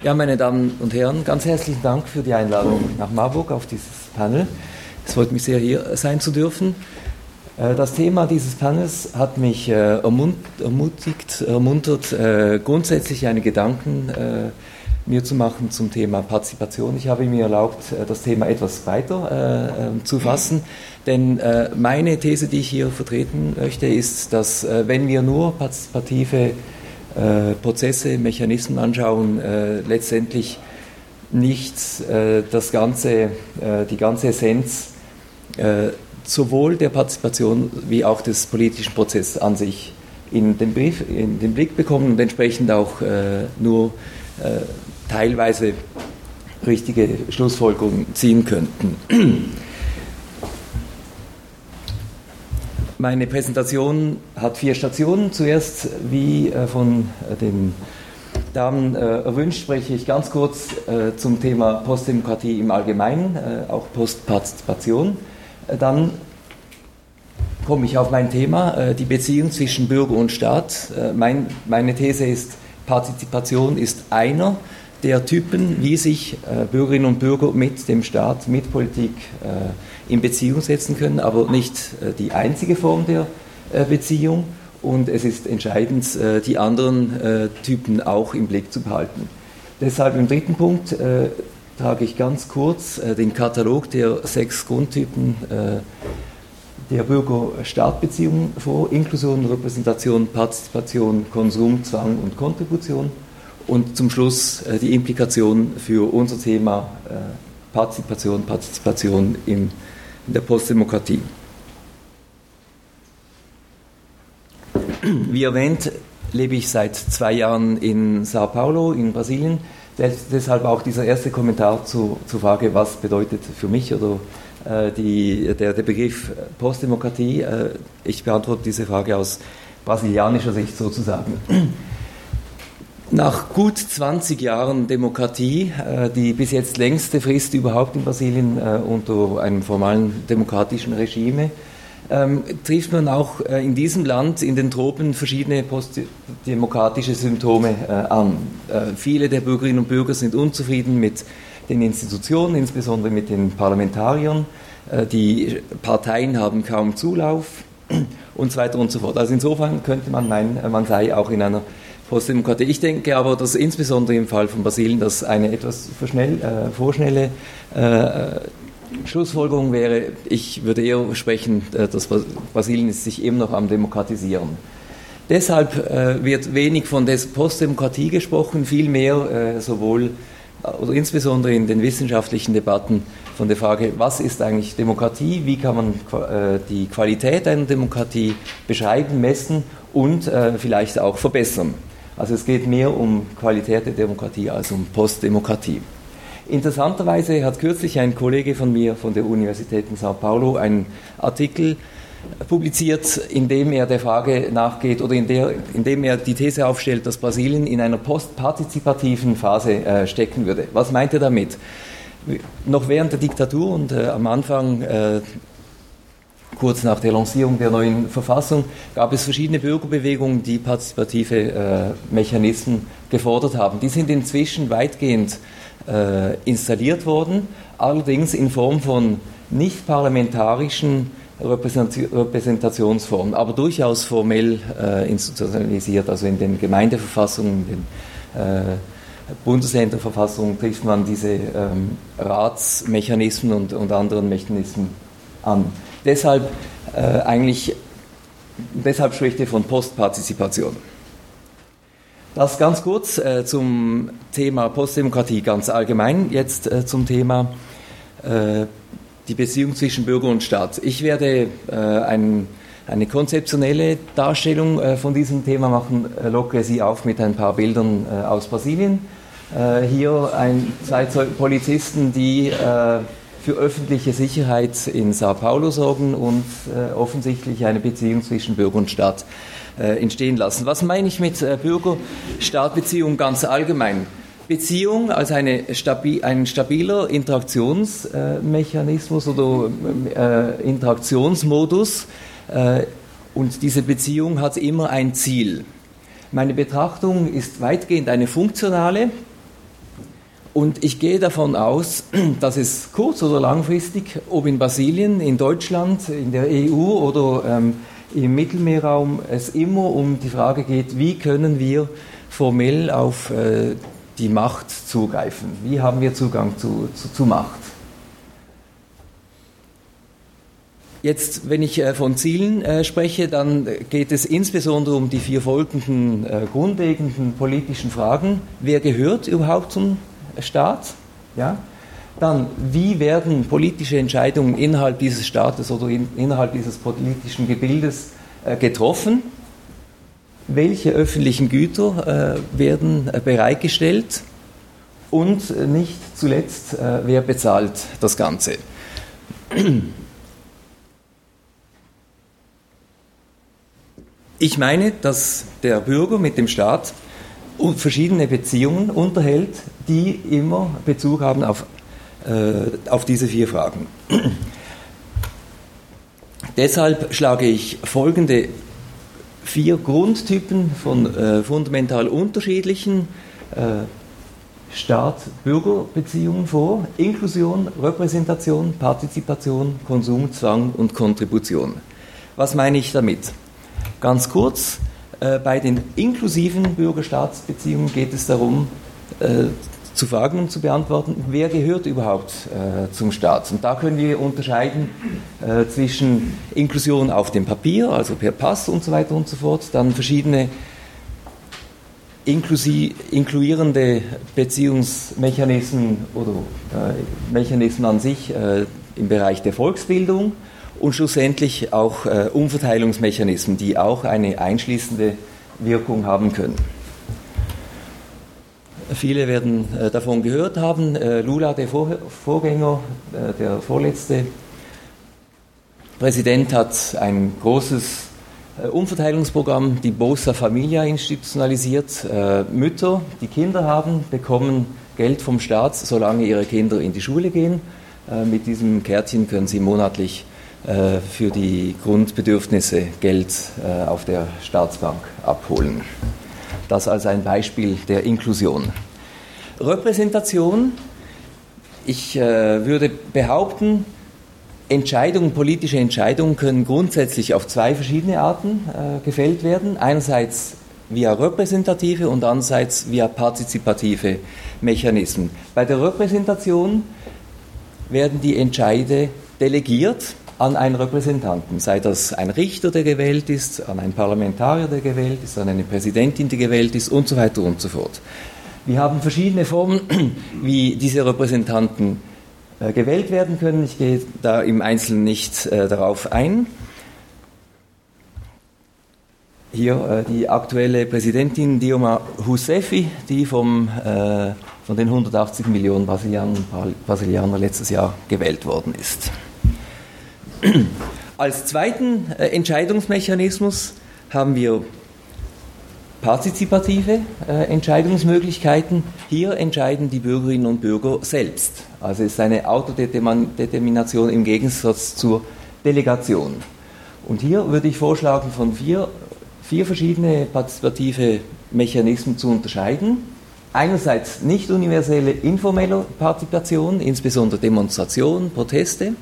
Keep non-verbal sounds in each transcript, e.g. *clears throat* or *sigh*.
Ja, meine Damen und Herren, ganz herzlichen Dank für die Einladung nach Marburg auf dieses Panel. Es freut mich sehr, hier sein zu dürfen. Äh, das Thema dieses Panels hat mich äh, ermutigt, ermuntert, äh, grundsätzlich eine Gedanken mir zu machen zum Thema Partizipation. Ich habe mir erlaubt, das Thema etwas weiter ähm, zu fassen, denn meine These, die ich hier vertreten möchte, ist, dass wenn wir nur partizipative Prozesse, Mechanismen anschauen, letztendlich nicht das ganze, die ganze Essenz sowohl der Partizipation wie auch des politischen Prozesses an sich in den, Brief, in den Blick bekommen und entsprechend auch äh, nur äh, teilweise richtige Schlussfolgerungen ziehen könnten. *clears throat* Meine Präsentation hat vier Stationen. Zuerst, wie äh, von den Damen äh, erwünscht, spreche ich ganz kurz äh, zum Thema Postdemokratie im Allgemeinen, äh, auch Postpartizipation. Dann komme ich auf mein Thema, äh, die Beziehung zwischen Bürger und Staat. Äh, mein, meine These ist, Partizipation ist einer der Typen, wie sich äh, Bürgerinnen und Bürger mit dem Staat, mit Politik in Beziehung setzen können, aber nicht die einzige Form der Beziehung. Und es ist entscheidend, die anderen Typen auch im Blick zu behalten. Deshalb im dritten Punkt trage ich ganz kurz den Katalog der sechs Grundtypen der Bürger-Staat-Beziehung vor, Inklusion, Repräsentation, Partizipation, Konsum, Zwang und Kontribution. Und zum Schluss äh, die Implikation für unser Thema äh, Partizipation, Partizipation in der Postdemokratie. Wie erwähnt, lebe ich seit zwei Jahren in Sao Paulo in Brasilien. Deshalb auch dieser erste Kommentar zur, zur Frage, was bedeutet für mich oder äh, die, der, der, Begriff Postdemokratie. Äh, ich beantworte diese Frage aus brasilianischer Sicht sozusagen. Nach gut 20 Jahren Demokratie, äh, die bis jetzt längste Frist überhaupt in Brasilien unter einem formalen demokratischen Regime, ähm, trifft man auch äh, in diesem Land, in den Tropen, verschiedene postdemokratische Symptome äh, an. Äh, viele der Bürgerinnen und Bürger sind unzufrieden mit den Institutionen, insbesondere mit den Parlamentariern. Äh, die Parteien haben kaum Zulauf *clears throat* und so weiter und so fort. Also insofern könnte man meinen, man sei auch in einer Postdemokratie. Ich denke aber, dass insbesondere im Fall von Brasilien das eine etwas verschnell, äh, vorschnelle äh, Schlussfolgerung wäre, ich würde eher sprechen, äh, dass Brasilien sich immer noch am Demokratisieren. Deshalb äh, wird wenig von der Postdemokratie gesprochen, vielmehr äh, sowohl oder insbesondere in den wissenschaftlichen Debatten von der Frage, was ist eigentlich Demokratie, wie kann man äh, die Qualität einer Demokratie beschreiben, messen und äh, vielleicht auch verbessern. Also es geht mehr um Qualität der Demokratie als um Postdemokratie. Interessanterweise hat kürzlich ein Kollege von mir von der Universität in Sao Paulo einen Artikel publiziert, in dem er der Frage nachgeht oder in, der, in dem er die These aufstellt, dass Brasilien in einer postpartizipativen Phase äh, stecken würde. Was meint er damit? Noch während der Diktatur und äh, am Anfang, äh, kurz nach der Lancierung der neuen Verfassung, gab es verschiedene Bürgerbewegungen, die partizipative äh, Mechanismen gefordert haben. Die sind inzwischen weitgehend äh, installiert worden, allerdings in Form von nicht parlamentarischen Repräsentationsform, aber durchaus formell äh, institutionalisiert, also in den Gemeindeverfassungen, in den äh, Bundesländerverfassungen trifft man diese ähm, Ratsmechanismen und, und, anderen Mechanismen an. Deshalb äh, eigentlich, deshalb spricht er von Postpartizipation. Das ganz kurz äh, zum Thema Postdemokratie ganz allgemein, jetzt äh, zum Thema äh, die Beziehung zwischen Bürger und Staat. Ich werde äh, ein, eine konzeptionelle Darstellung äh, von diesem Thema machen, äh, locke Sie auf mit ein paar Bildern aus Brasilien. Hier ein, zwei Polizisten, die für öffentliche Sicherheit in Sao Paulo sorgen und offensichtlich eine Beziehung zwischen Bürger und Staat entstehen lassen. Was meine ich mit Bürger-Staat-Beziehung ganz allgemein? Beziehung als eine stabi ein stabiler Interaktionsmechanismus äh, oder äh, Interaktionsmodus äh, und diese Beziehung hat immer ein Ziel. Meine Betrachtung ist weitgehend eine funktionale. Und ich gehe davon aus, *clears throat* dass es kurz- oder langfristig, ob in Brasilien, in Deutschland, in der EU oder ähm, im Mittelmeerraum, es immer um die Frage geht, wie können wir formell auf äh, die Macht zugreifen? Wie haben wir Zugang zu, zu, zu Macht? Jetzt, wenn ich äh, von Zielen äh, spreche, dann geht es insbesondere um die vier folgenden äh, grundlegenden politischen Fragen. Wer gehört überhaupt zum Staat? Ja? Dann, wie werden politische Entscheidungen innerhalb dieses Staates oder in, innerhalb dieses politischen Gebildes getroffen? Welche öffentlichen Güter werden bereitgestellt? Und nicht zuletzt, wer bezahlt das Ganze? Ich meine, dass der Bürger mit dem Staat verschiedene Beziehungen unterhält, die immer Bezug haben auf, äh, auf diese vier Fragen. *clears throat* Deshalb schlage ich folgende vier Grundtypen von äh, fundamental unterschiedlichen äh, Staat-Bürger-Beziehungen vor. Inklusion, Repräsentation, Partizipation, Konsum, Zwang und Kontribution. Was meine ich damit? Ganz kurz, bei den inklusiven Bürgerstaatsbeziehungen geht es darum, äh, zu fragen und zu beantworten, wer gehört überhaupt äh, zum Staat. Und da können wir unterscheiden äh, zwischen Inklusion auf dem Papier, also per Pass und so weiter und so fort, dann verschiedene inkluierende Beziehungsmechanismen oder äh, Mechanismen an sich äh, im Bereich der Volksbildung und schlussendlich auch äh, Umverteilungsmechanismen, die auch eine einschließende Wirkung haben können. Viele werden äh, davon gehört haben. Äh, Lula, der Vor Vorgänger, äh, der vorletzte Präsident, hat ein großes äh, Umverteilungsprogramm, die Bosa Familia, institutionalisiert. Äh, Mütter, die Kinder haben, bekommen Geld vom Staat, solange ihre Kinder in die Schule gehen. Mit diesem Kärtchen können sie monatlich für die Grundbedürfnisse Geld äh, auf der Staatsbank abholen. Das als ein Beispiel der Inklusion. Repräsentation. Ich äh, würde behaupten, Entscheidungen, politische Entscheidungen können grundsätzlich auf zwei verschiedene Arten gefällt werden. Einerseits via repräsentative und andererseits via partizipative Mechanismen. Bei der Repräsentation werden die Entscheide delegiert an einen Repräsentanten, sei das ein Richter, der gewählt ist, an einen Parlamentarier, der gewählt ist, an eine Präsidentin, die gewählt ist und so weiter und so fort. Wir haben verschiedene Formen, *clears throat* wie diese Repräsentanten äh, gewählt werden können. Ich gehe da im Einzelnen nicht äh, darauf ein. Hier äh, die aktuelle Präsidentin Dilma Rousseff, die vom, von den 180 Millionen Brasilianern, Brasilianer letztes Jahr gewählt worden ist. Als zweiten äh, Entscheidungsmechanismus haben wir partizipative äh, Entscheidungsmöglichkeiten. Hier entscheiden die Bürgerinnen und Bürger selbst. Also es ist eine Autodetermination im Gegensatz zur Delegation. Und hier würde ich vorschlagen, von vier, vier verschiedene partizipative Mechanismen zu unterscheiden. Einerseits nicht universelle informelle Partizipation, insbesondere Demonstrationen, Proteste.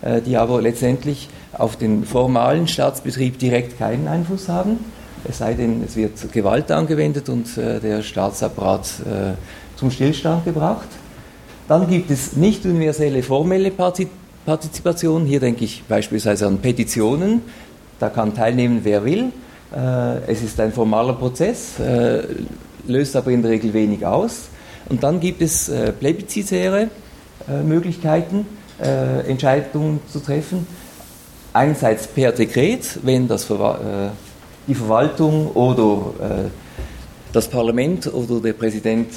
Äh, die aber letztendlich auf den formalen Staatsbetrieb direkt keinen Einfluss haben, es sei denn, es wird Gewalt angewendet und äh, der Staatsapparat äh, zum Stillstand gebracht. Dann gibt es nicht universelle formelle Partizipation. Hier denke ich beispielsweise an Petitionen. Da kann teilnehmen, wer will. Es ist ein formaler Prozess, löst aber in der Regel wenig aus. Und dann gibt es plebiszitäre Möglichkeiten äh, Entscheidungen zu treffen. Einerseits per Dekret, wenn das, äh, die Verwaltung oder äh, das Parlament oder der Präsident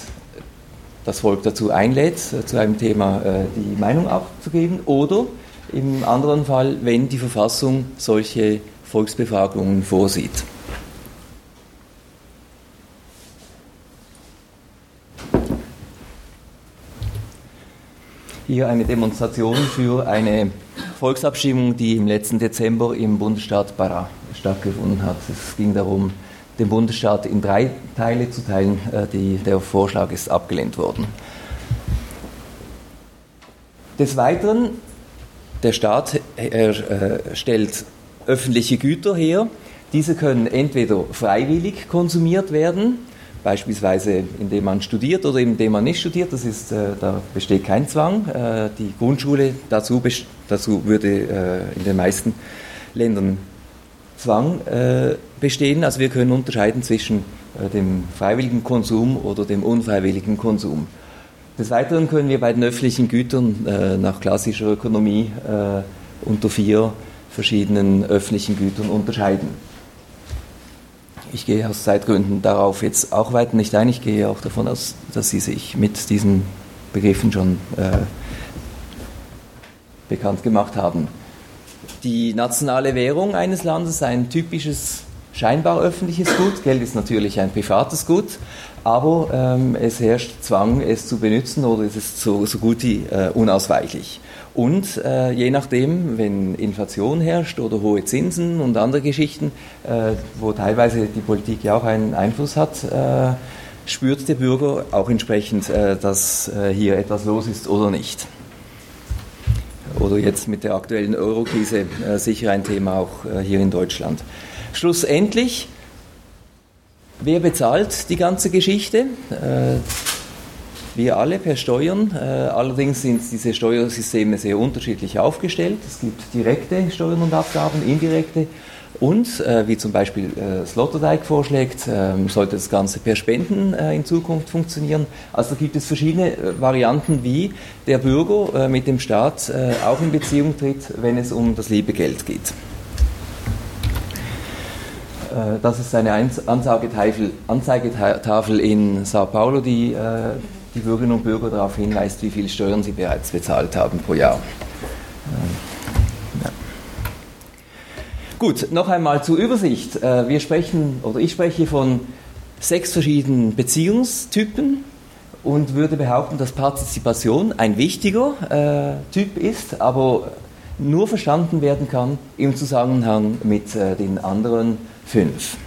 das Volk dazu einlädt, äh, zu einem Thema die Meinung abzugeben, oder im anderen Fall, wenn die Verfassung solche Volksbefragungen vorsieht. Hier eine Demonstration für eine Volksabstimmung, die im letzten Dezember im Bundesstaat Pará stattgefunden hat. Es ging darum, den Bundesstaat in drei Teile zu teilen. Äh, die, der Vorschlag ist abgelehnt worden. Des Weiteren, der Staat äh, stellt öffentliche Güter her. Diese können entweder freiwillig konsumiert werden, beispielsweise indem man studiert oder indem man nicht studiert. Das ist, äh, da besteht kein Zwang. Äh, die Grundschule dazu, dazu würde äh, in den meisten Ländern Zwang äh, bestehen. Also wir können unterscheiden zwischen äh, dem freiwilligen Konsum oder dem unfreiwilligen Konsum. Des Weiteren können wir bei den öffentlichen Gütern äh, nach klassischer Ökonomie unter vier verschiedenen öffentlichen Gütern unterscheiden. Ich gehe aus Zeitgründen darauf jetzt auch weiter nicht ein. Ich gehe auch davon aus, dass Sie sich mit diesen Begriffen schon äh, bekannt gemacht haben. Die nationale Währung eines Landes ein typisches scheinbar öffentliches Gut. Geld ist natürlich ein privates Gut, aber ähm, es herrscht Zwang, es zu benutzen oder es ist so, so gut wie äh, unausweichlich. Und äh, je nachdem, wenn Inflation herrscht oder hohe Zinsen und andere Geschichten, äh, wo teilweise die Politik ja auch einen Einfluss hat, äh, spürt der Bürger auch entsprechend, äh, dass äh, hier etwas los ist oder nicht. Oder jetzt mit der aktuellen Eurokrise sicher ein Thema auch hier in Deutschland. Schlussendlich, wer bezahlt die ganze Geschichte? Wir alle per Steuern. Äh, allerdings sind diese Steuersysteme sehr unterschiedlich aufgestellt. Es gibt direkte Steuern und Abgaben, indirekte. Und, äh, wie zum Beispiel äh, Sloterdijk vorschlägt, äh, sollte das Ganze per Spenden äh, in Zukunft funktionieren. Also gibt es verschiedene äh, Varianten, wie der Bürger äh, mit dem Staat auch in Beziehung tritt, wenn es um das liebe Geld geht. Das ist eine Anzeigetafel, Anzeigetafel in Sao Paulo, die die Bürgerinnen und Bürger darauf hinweist, wie viel Steuern sie bereits bezahlt haben pro Jahr. Ja. Gut, noch einmal zur Übersicht. Äh, wir sprechen, oder ich spreche von sechs verschiedenen Beziehungstypen und würde behaupten, dass Partizipation ein wichtiger äh, Typ ist, aber nur verstanden werden kann im Zusammenhang mit äh, den anderen fünf.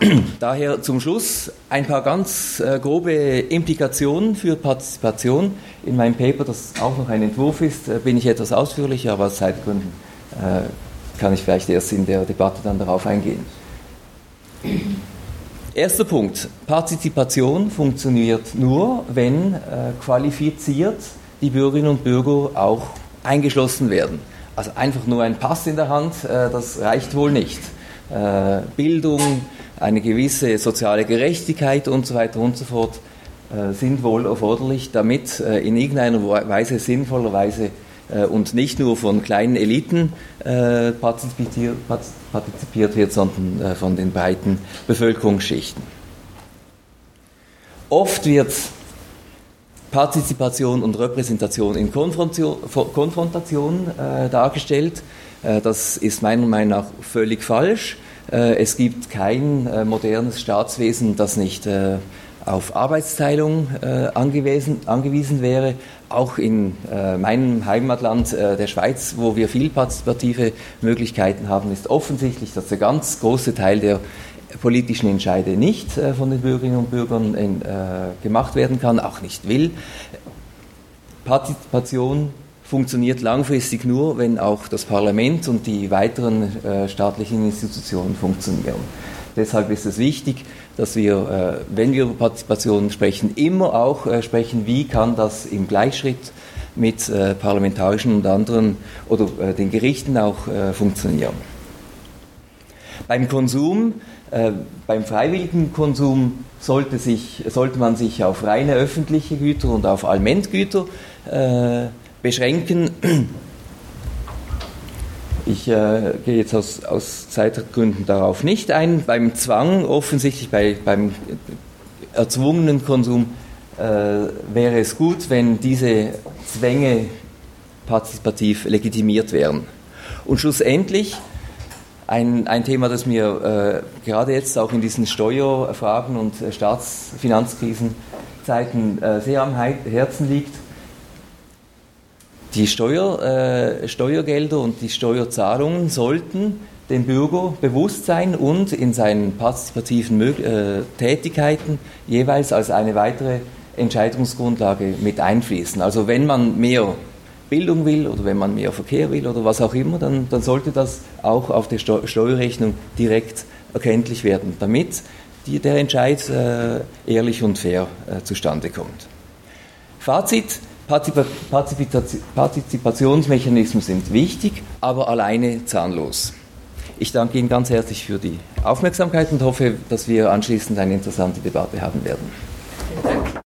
*clears throat* Daher zum Schluss ein paar ganz äh, grobe Implikationen für Partizipation. In meinem Paper, das auch noch ein Entwurf ist, äh, bin ich etwas ausführlicher, aber aus Zeitgründen kann ich vielleicht erst in der Debatte dann darauf eingehen. *clears throat* Erster Punkt. Partizipation funktioniert nur, wenn qualifiziert die Bürgerinnen und Bürger auch eingeschlossen werden. Also einfach nur ein Pass in der Hand, äh, das reicht wohl nicht. Äh, Bildung, eine gewisse soziale Gerechtigkeit und so weiter und so fort äh, sind wohl erforderlich, damit in irgendeiner Weise, sinnvollerweise und nicht nur von kleinen Eliten partizipiert, partizipiert wird, sondern von den breiten Bevölkerungsschichten. Oft wird Partizipation und Repräsentation in Konfrontation dargestellt. das ist meiner Meinung nach völlig falsch. Äh, es gibt kein äh, modernes Staatswesen, das nicht äh, auf Arbeitsteilung angewiesen, angewiesen wäre. Auch in meinem Heimatland der Schweiz, wo wir viel partizipative Möglichkeiten haben, ist offensichtlich, dass der ganz große Teil der politischen Entscheide nicht von den Bürgerinnen und Bürgern gemacht werden kann, auch nicht will. Partizipation funktioniert langfristig nur, wenn auch das Parlament und die weiteren äh, staatlichen Institutionen funktionieren. Deshalb ist es wichtig, dass wir, äh, wenn wir über Partizipation sprechen, immer auch äh, sprechen, wie kann das im Gleichschritt mit äh, parlamentarischen und anderen oder äh, den Gerichten auch äh, funktionieren. Beim Konsum, beim freiwilligen Konsum sollte, sich, sollte man sich auf reine öffentliche Güter und auf Allmendgüter beschränken. Ich äh, gehe jetzt aus, aus, Zeitgründen darauf nicht ein. Beim Zwang, offensichtlich bei, beim erzwungenen Konsum, äh, wäre es gut, wenn diese Zwänge partizipativ legitimiert wären. Und schlussendlich ein, ein Thema, das mir äh, gerade jetzt auch in diesen Steuerfragen und Staatsfinanzkrisenzeiten äh, sehr am Herzen liegt, die Steuer, äh, Steuergelder und die Steuerzahlungen sollten dem Bürger bewusst sein und in seinen partizipativen Mö äh, Tätigkeiten jeweils als eine weitere Entscheidungsgrundlage mit einfließen. Also wenn man mehr Bildung will oder wenn man mehr Verkehr will oder was auch immer, dann, dann sollte das auch auf der Steuerrechnung direkt erkenntlich werden, damit die, der Entscheid äh, ehrlich und fair äh, zustande kommt. Fazit, Partizipationsmechanismen sind wichtig, aber alleine zahnlos. Ich danke Ihnen ganz herzlich für die Aufmerksamkeit und hoffe, dass wir anschließend eine interessante Debatte haben werden.